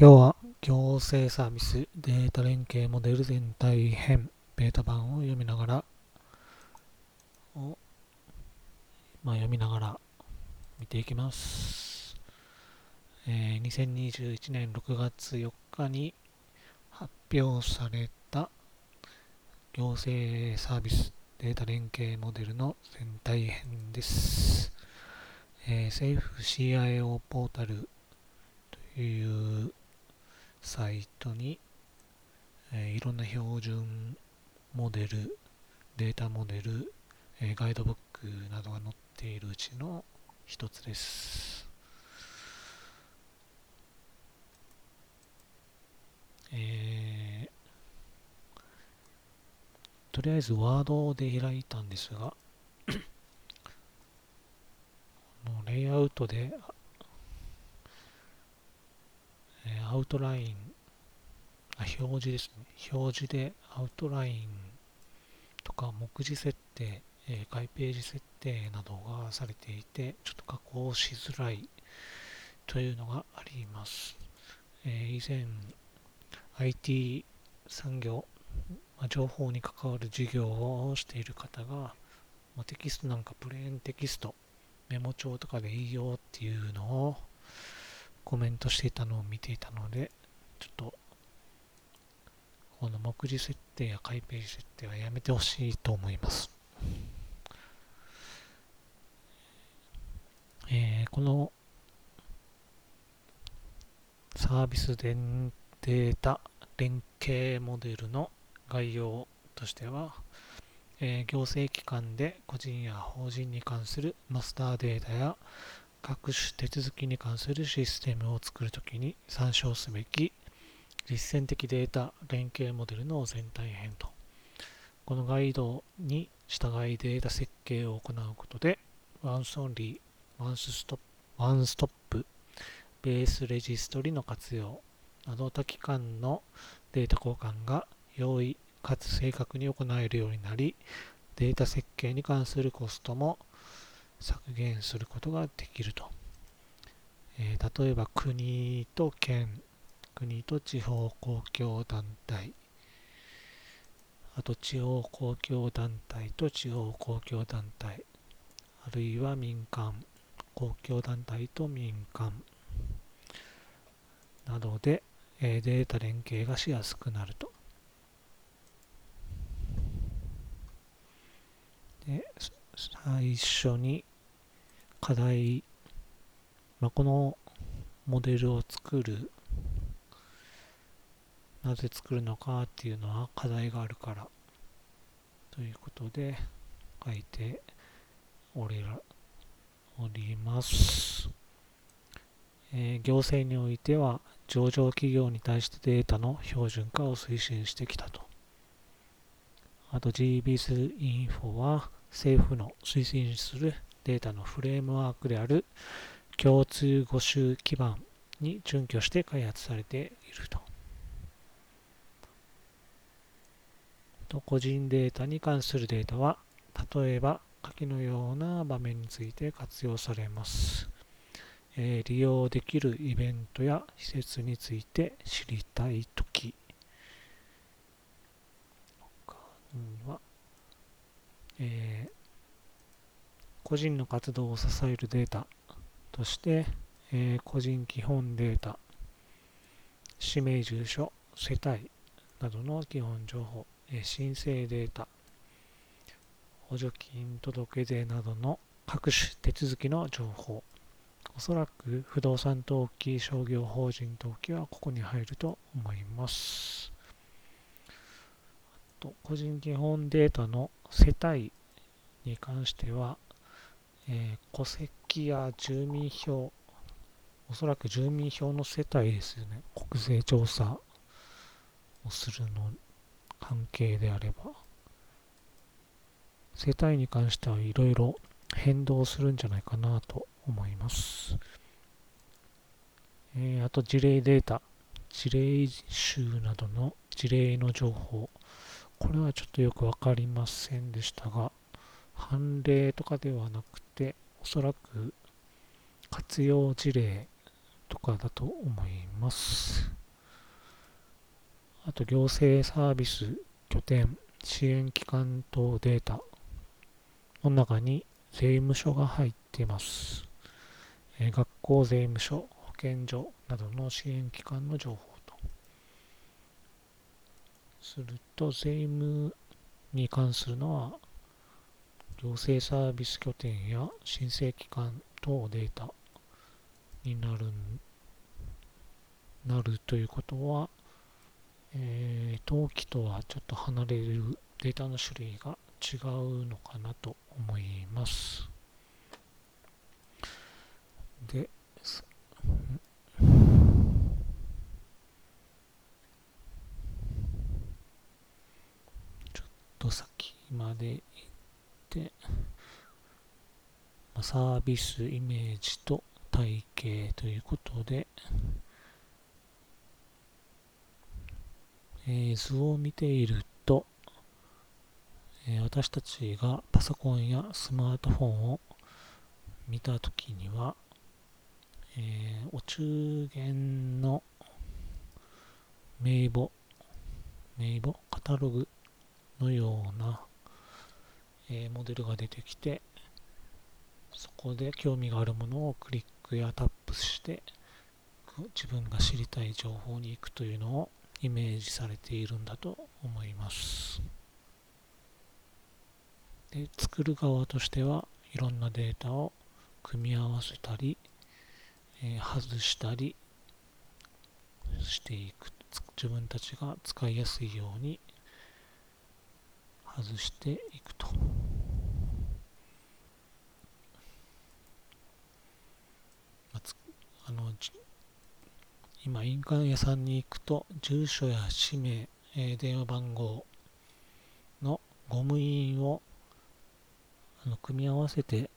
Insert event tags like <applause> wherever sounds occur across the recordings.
今日は行政サービスデータ連携モデル全体編ベータ版を読みながらを、まあ、読みながら見ていきます、えー、2021年6月4日に発表された行政サービスデータ連携モデルの全体編です、えー、政府 CIO ポータルというサイトに、えー、いろんな標準モデル、データモデル、えー、ガイドブックなどが載っているうちの一つです。えー、とりあえずワードで開いたんですがレイアウトでえアウトラインあ、表示ですね。表示でアウトラインとか目次設定、えー、外ページ設定などがされていて、ちょっと加工しづらいというのがあります。えー、以前、IT 産業、まあ、情報に関わる事業をしている方が、まあ、テキストなんかプレーンテキスト、メモ帳とかでいいよっていうのをコメントしていたのを見ていたので、ちょっと、この目次設定や開ページ設定はやめてほしいと思います。えー、このサービスデータ連携モデルの概要としては、えー、行政機関で個人や法人に関するマスターデータや各種手続きに関するシステムを作るときに参照すべき実践的データ連携モデルの全体編と。このガイドに従いデータ設計を行うことでワンスオンリー、ワンスストップ、ワンストップ、ベースレジストリの活用など多機関のデータ交換が容易かつ正確に行えるようになりデータ設計に関するコストも削減することができると。えー、例えば国と県、国と地方公共団体、あと地方公共団体と地方公共団体、あるいは民間、公共団体と民間などで、えー、データ連携がしやすくなると。で最初に課題、まあ、このモデルを作る、なぜ作るのかっていうのは課題があるからということで書いておりおります。えー、行政においては上場企業に対してデータの標準化を推進してきたと。あと GBS インフォは政府の推進するデータのフレームワークである共通語集基盤に準拠して開発されていると。と個人データに関するデータは、例えば下記のような場面について活用されます。えー、利用できるイベントや施設について知りたいとき。他には、えー個人の活動を支えるデータとして、えー、個人基本データ、氏名住所、世帯などの基本情報、えー、申請データ、補助金届税などの各種手続きの情報、おそらく不動産登記、商業法人登記はここに入ると思います。個人基本データの世帯に関しては、えー、戸籍や住民票、おそらく住民票の世帯ですよね。国税調査をするの関係であれば。世帯に関してはいろいろ変動するんじゃないかなと思います。えー、あと事例データ、事例集などの事例の情報。これはちょっとよくわかりませんでしたが、判例とかではなくて、おそらく活用事例とかだと思います。あと、行政サービス、拠点、支援機関等データの中に税務署が入っています。え学校税務署、保健所などの支援機関の情報と。すると、税務に関するのは、行政サービス拠点や申請機関等データになるなるということは、えー、登記とはちょっと離れるデータの種類が違うのかなと思います。で、ちょっと先まで行て、サービスイメージと体系ということで、え、図を見ていると、え、私たちがパソコンやスマートフォンを見たときには、え、お中元の名簿、名簿、カタログのような、えー、モデルが出てきて、そこで興味があるものをクリックやタップして、自分が知りたい情報に行くというのをイメージされているんだと思います。で作る側としてはいろんなデータを組み合わせたり、えー、外したりしていく自分たちが使いやすいように外していくと。あの今、印鑑屋さんに行くと、住所や氏名、えー、電話番号のゴム印をあの組み合わせて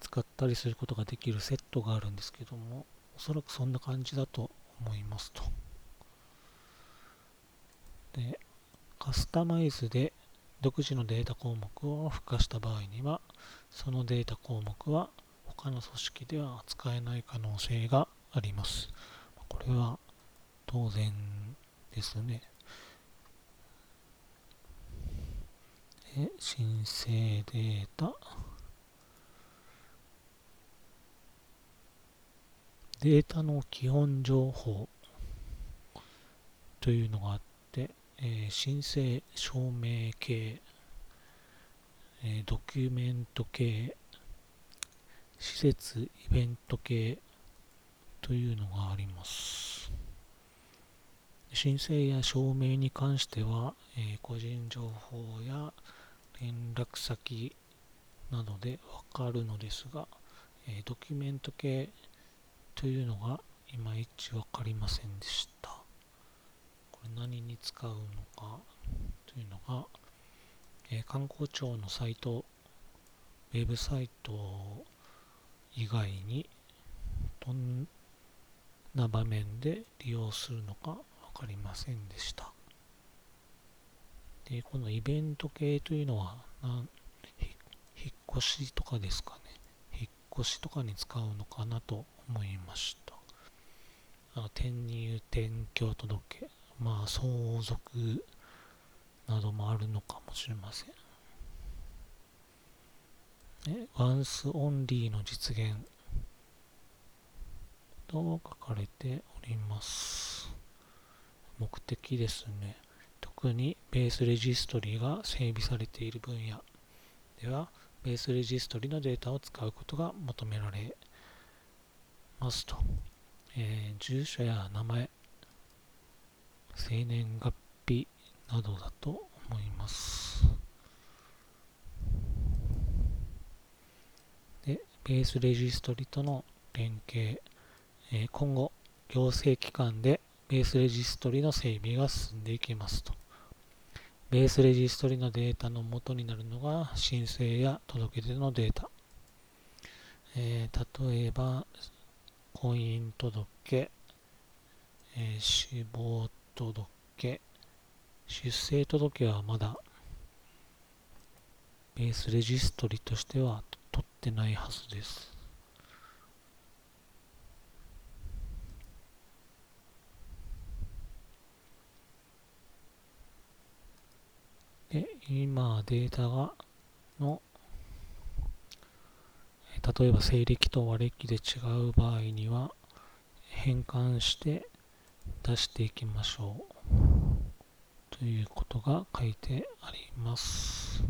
使ったりすることができるセットがあるんですけども、おそらくそんな感じだと思いますと。で、カスタマイズで独自のデータ項目を付加した場合には、そのデータ項目は他の組織では扱えない可能性があります。これは当然ですね。で、申請データ。データの基本情報というのがあって、えー、申請証明系、えー、ドキュメント系、施設イベント系、というのがあります。申請や証明に関しては、えー、個人情報や連絡先などでわかるのですが、えー、ドキュメント系というのがいまいちわかりませんでした。これ何に使うのかというのが、えー、観光庁のサイト、ウェブサイト以外にどんな場面で利用するのか分かりませんでした。で、このイベント系というのは、なん引っ越しとかですかね。引っ越しとかに使うのかなと思いました。あの転入転居届、まあ相続などもあるのかもしれません。ね、ワンスオンリーの実現と書かれております。目的ですね。特にベースレジストリが整備されている分野では、ベースレジストリのデータを使うことが求められますと。えー、住所や名前、生年月日などだと思います。で、ベースレジストリとの連携、え今後、行政機関でベースレジストリの整備が進んでいきますと。ベースレジストリのデータの元になるのが申請や届け出のデータ。えー、例えば、婚姻届、えー、死亡届、出生届はまだベースレジストリとしては取ってないはずです。で今データがの例えば西暦と和暦で違う場合には変換して出していきましょう。ということが書いてあります。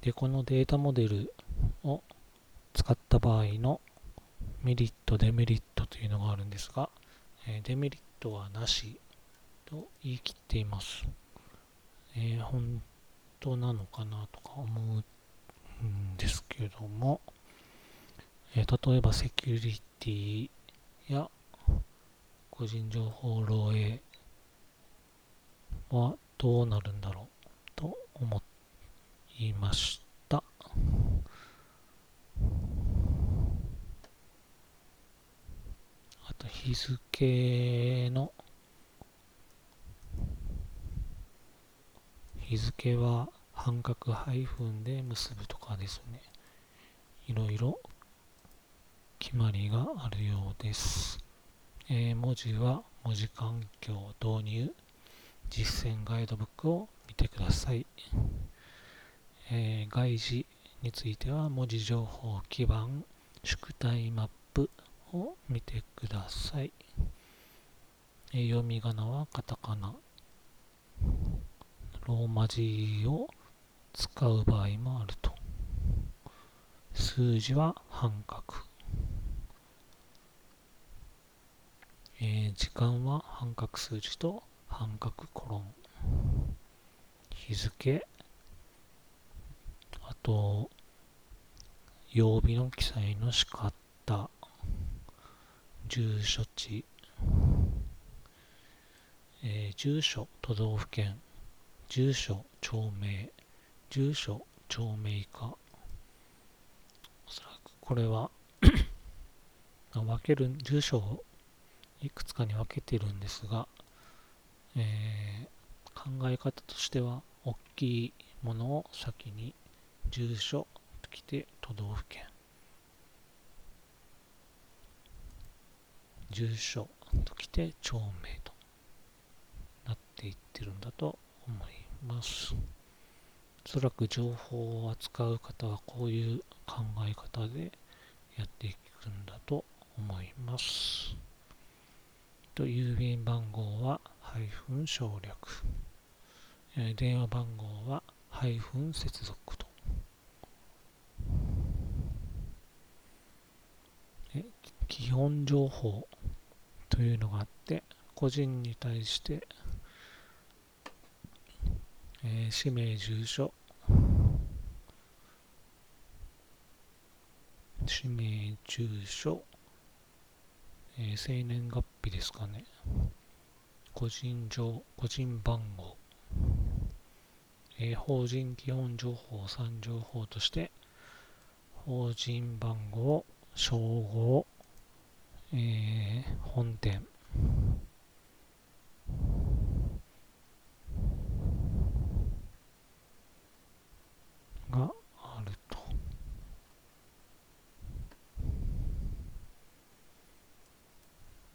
でこのデータモデルを使った場合のメリットデメリットというのがあるんですがデメリットはなし。と言い切っています、えー、本当なのかなとか思うんですけども、えー、例えばセキュリティや個人情報漏洩はどうなるんだろうと思いました。あと日付の日付は半角ハイフンで結ぶとかですね。いろいろ決まりがあるようです。えー、文字は文字環境導入実践ガイドブックを見てください。えー、外事については文字情報基盤宿題マップを見てください。えー、読み仮名はカタカナ。ローマ字を使う場合もあると。数字は半角。えー、時間は半角数字と半角コロン。日付。あと、曜日の記載の仕方。住所地。えー、住所、都道府県。住所、町名、住所、町名か。おそらくこれは <coughs> 分ける、住所をいくつかに分けてるんですが、えー、考え方としては、大きいものを先に住所ときて都道府県。住所ときて町名となっていってるんだと思います。おそらく情報を扱う方はこういう考え方でやっていくんだと思います。と、郵便番号はハイフン省略。電話番号はハイフン接続と。基本情報というのがあって、個人に対してえー、氏名、住所、氏名、住所、えー、生年月日ですかね。個人情、個人番号、えー、法人基本情報3情報として、法人番号、称号、えー、本店、があると。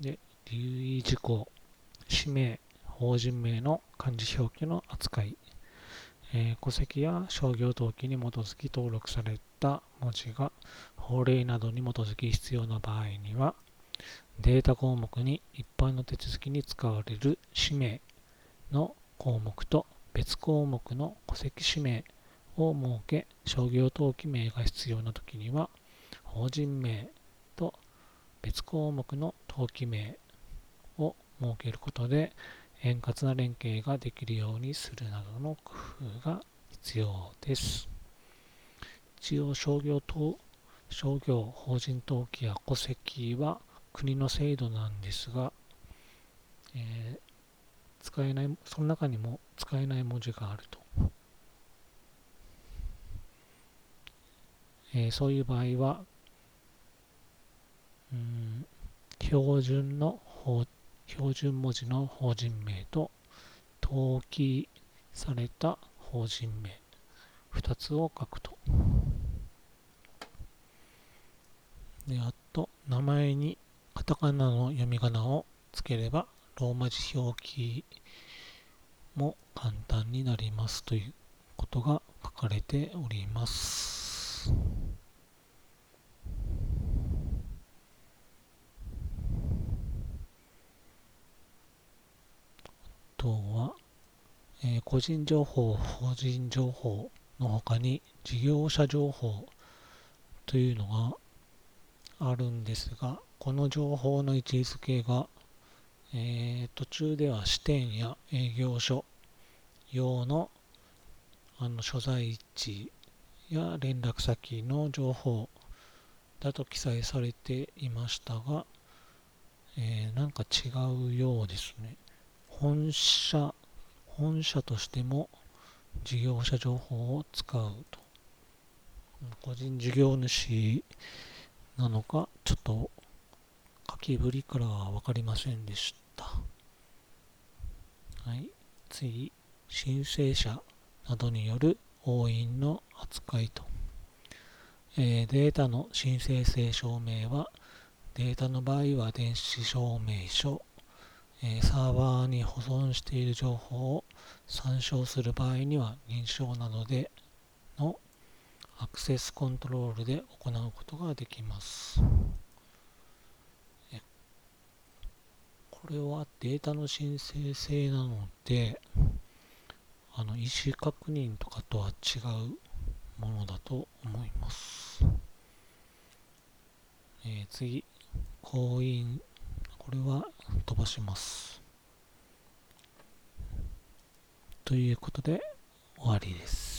で、留意事項、氏名、法人名の漢字表記の扱い、えー、戸籍や商業登記に基づき登録された文字が法令などに基づき必要な場合には、データ項目に一般の手続きに使われる氏名の項目と別項目の戸籍氏名を設け、商業登記名が必要なときには、法人名と別項目の登記名を設けることで、円滑な連携ができるようにするなどの工夫が必要です。一応商業等商業法人登記や戸籍は国の制度なんですが、えー、使えない、その中にも使えない文字があると。えー、そういう場合は、うん、標準の標準文字の法人名と登記された法人名2つを書くと。で、あと、名前にカタカナの読み仮名をつければ、ローマ字表記も簡単になりますということが書かれております。とは、えー、個人情報、法人情報の他に事業者情報というのがあるんですが、この情報の位置づけが、えー、途中では支店や営業所用のあの所在地や連絡先の情報だと記載されていましたが、えー、なんか違うようですね。本社、本社としても事業者情報を使うと。個人事業主なのか、ちょっと書きぶりからは分かりませんでした。はい、次、申請者などによる押印の扱いと。えー、データの申請性証明は、データの場合は電子証明書、え、サーバーに保存している情報を参照する場合には認証などでのアクセスコントロールで行うことができます。これはデータの申請性なので、あの、意思確認とかとは違うものだと思います。えー、次、婚姻。これは飛ばします。ということで、終わりです。